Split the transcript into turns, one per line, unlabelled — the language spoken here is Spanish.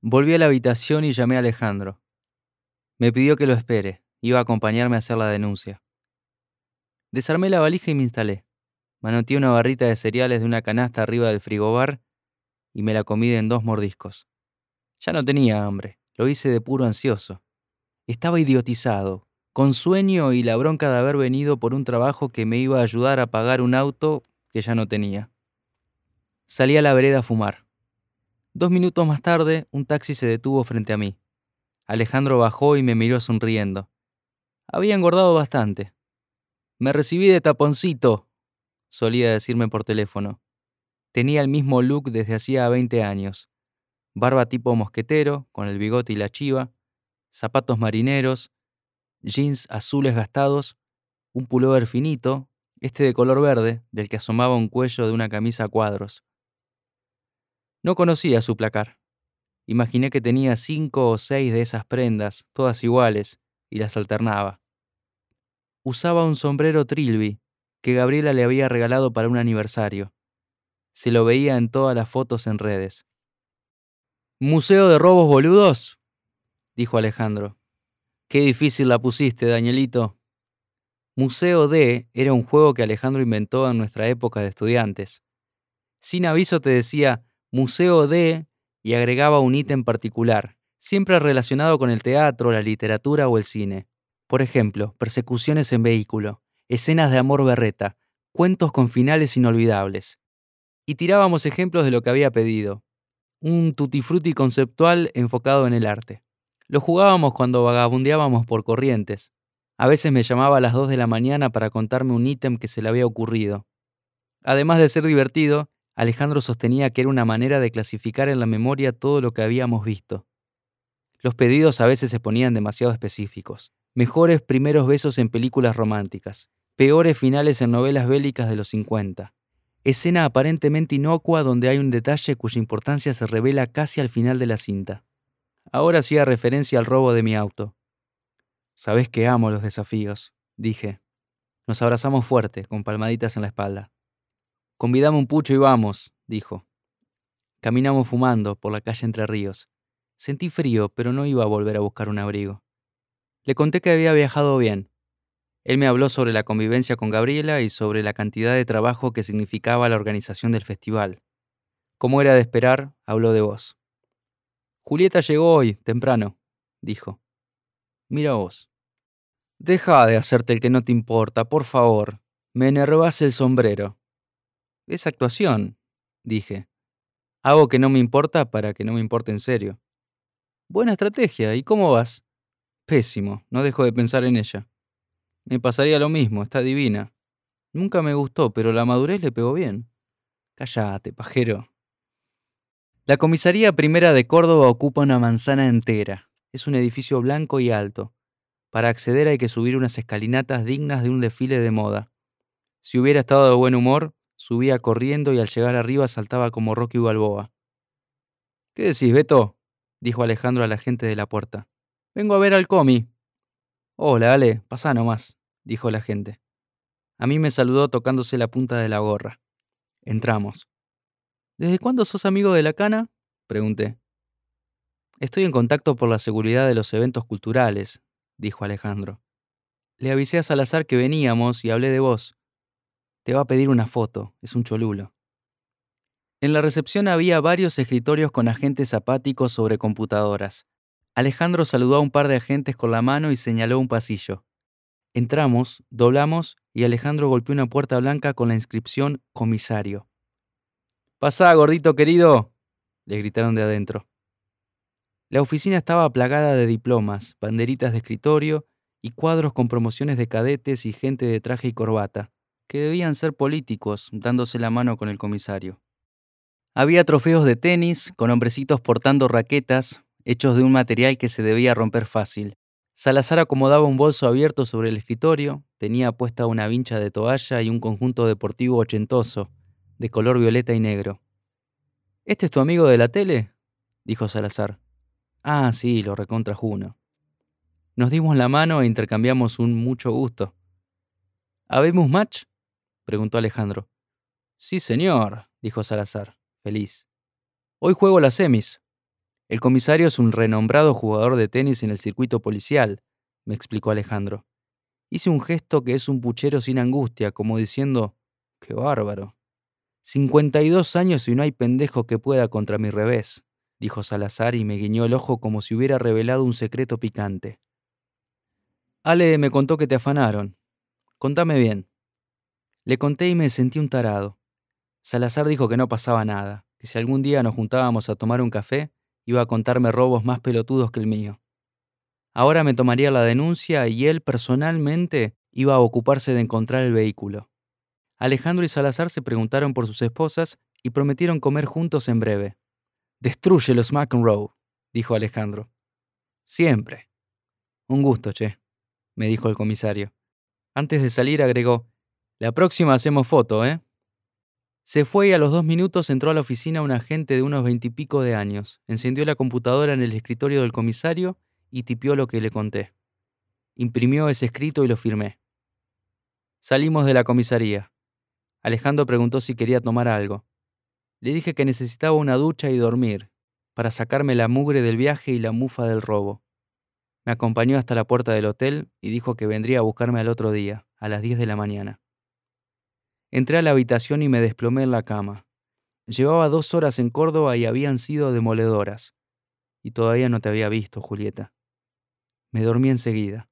Volví a la habitación y llamé a Alejandro. Me pidió que lo espere, iba a acompañarme a hacer la denuncia. Desarmé la valija y me instalé. Manoteé una barrita de cereales de una canasta arriba del frigobar y me la comí en dos mordiscos. Ya no tenía hambre, lo hice de puro ansioso. Estaba idiotizado, con sueño y la bronca de haber venido por un trabajo que me iba a ayudar a pagar un auto que ya no tenía. Salí a la vereda a fumar. Dos minutos más tarde, un taxi se detuvo frente a mí. Alejandro bajó y me miró sonriendo. Había engordado bastante. Me recibí de taponcito, solía decirme por teléfono. Tenía el mismo look desde hacía 20 años. Barba tipo mosquetero, con el bigote y la chiva, zapatos marineros, jeans azules gastados, un pullover finito, este de color verde, del que asomaba un cuello de una camisa a cuadros. No conocía su placar. Imaginé que tenía cinco o seis de esas prendas, todas iguales, y las alternaba. Usaba un sombrero trilby que Gabriela le había regalado para un aniversario. Se lo veía en todas las fotos en redes. ¿Museo de robos boludos? dijo Alejandro. Qué difícil la pusiste, Danielito. Museo D era un juego que Alejandro inventó en nuestra época de estudiantes. Sin aviso te decía Museo D y agregaba un ítem particular, siempre relacionado con el teatro, la literatura o el cine. Por ejemplo, persecuciones en vehículo, escenas de amor berreta, cuentos con finales inolvidables. Y tirábamos ejemplos de lo que había pedido. Un tutti frutti conceptual enfocado en el arte. Lo jugábamos cuando vagabundeábamos por corrientes. A veces me llamaba a las 2 de la mañana para contarme un ítem que se le había ocurrido. Además de ser divertido, Alejandro sostenía que era una manera de clasificar en la memoria todo lo que habíamos visto. Los pedidos a veces se ponían demasiado específicos. Mejores primeros besos en películas románticas, peores finales en novelas bélicas de los 50. Escena aparentemente inocua donde hay un detalle cuya importancia se revela casi al final de la cinta. Ahora hacía referencia al robo de mi auto. Sabes que amo los desafíos, dije. Nos abrazamos fuerte, con palmaditas en la espalda. Convidame un pucho y vamos, dijo. Caminamos fumando por la calle Entre Ríos. Sentí frío, pero no iba a volver a buscar un abrigo. Le conté que había viajado bien. Él me habló sobre la convivencia con Gabriela y sobre la cantidad de trabajo que significaba la organización del festival. Como era de esperar, habló de vos. Julieta llegó hoy, temprano, dijo. Mira vos. Deja de hacerte el que no te importa, por favor. Me enervas el sombrero. Es actuación, dije. Hago que no me importa para que no me importe en serio. Buena estrategia. ¿Y cómo vas? Pésimo. No dejo de pensar en ella. Me pasaría lo mismo. Está divina. Nunca me gustó, pero la madurez le pegó bien. Cállate, pajero. La comisaría primera de Córdoba ocupa una manzana entera. Es un edificio blanco y alto. Para acceder hay que subir unas escalinatas dignas de un desfile de moda. Si hubiera estado de buen humor, subía corriendo y al llegar arriba saltaba como Rocky Balboa. ¿Qué decís, Beto? dijo Alejandro a la gente de la puerta. Vengo a ver al comi. Hola, Ale, pasá nomás, dijo la gente. A mí me saludó tocándose la punta de la gorra. Entramos. ¿Desde cuándo sos amigo de la cana? pregunté. Estoy en contacto por la seguridad de los eventos culturales, dijo Alejandro. Le avisé a Salazar que veníamos y hablé de vos. Te va a pedir una foto, es un cholulo. En la recepción había varios escritorios con agentes apáticos sobre computadoras. Alejandro saludó a un par de agentes con la mano y señaló un pasillo. Entramos, doblamos y Alejandro golpeó una puerta blanca con la inscripción Comisario. Pasá, gordito querido, le gritaron de adentro. La oficina estaba plagada de diplomas, banderitas de escritorio y cuadros con promociones de cadetes y gente de traje y corbata, que debían ser políticos, dándose la mano con el comisario. Había trofeos de tenis, con hombrecitos portando raquetas, hechos de un material que se debía romper fácil. Salazar acomodaba un bolso abierto sobre el escritorio, tenía puesta una vincha de toalla y un conjunto deportivo ochentoso, de color violeta y negro. ¿Este es tu amigo de la tele? dijo Salazar. Ah, sí, lo recontra Juno. Nos dimos la mano e intercambiamos un mucho gusto. ¿Habemos match? Preguntó Alejandro. Sí, señor, dijo Salazar, feliz. Hoy juego las semis. El comisario es un renombrado jugador de tenis en el circuito policial, me explicó Alejandro. Hice un gesto que es un puchero sin angustia, como diciendo, qué bárbaro. 52 años y no hay pendejo que pueda contra mi revés, dijo Salazar y me guiñó el ojo como si hubiera revelado un secreto picante. Ale me contó que te afanaron. Contame bien. Le conté y me sentí un tarado. Salazar dijo que no pasaba nada, que si algún día nos juntábamos a tomar un café, iba a contarme robos más pelotudos que el mío. Ahora me tomaría la denuncia y él personalmente iba a ocuparse de encontrar el vehículo. Alejandro y Salazar se preguntaron por sus esposas y prometieron comer juntos en breve. Destruye los McEnroe, dijo Alejandro. Siempre. Un gusto, che, me dijo el comisario. Antes de salir agregó, la próxima hacemos foto, ¿eh? Se fue y a los dos minutos entró a la oficina un agente de unos veintipico de años, encendió la computadora en el escritorio del comisario y tipió lo que le conté. Imprimió ese escrito y lo firmé. Salimos de la comisaría. Alejandro preguntó si quería tomar algo. Le dije que necesitaba una ducha y dormir, para sacarme la mugre del viaje y la mufa del robo. Me acompañó hasta la puerta del hotel y dijo que vendría a buscarme al otro día, a las 10 de la mañana. Entré a la habitación y me desplomé en la cama. Llevaba dos horas en Córdoba y habían sido demoledoras. Y todavía no te había visto, Julieta. Me dormí enseguida.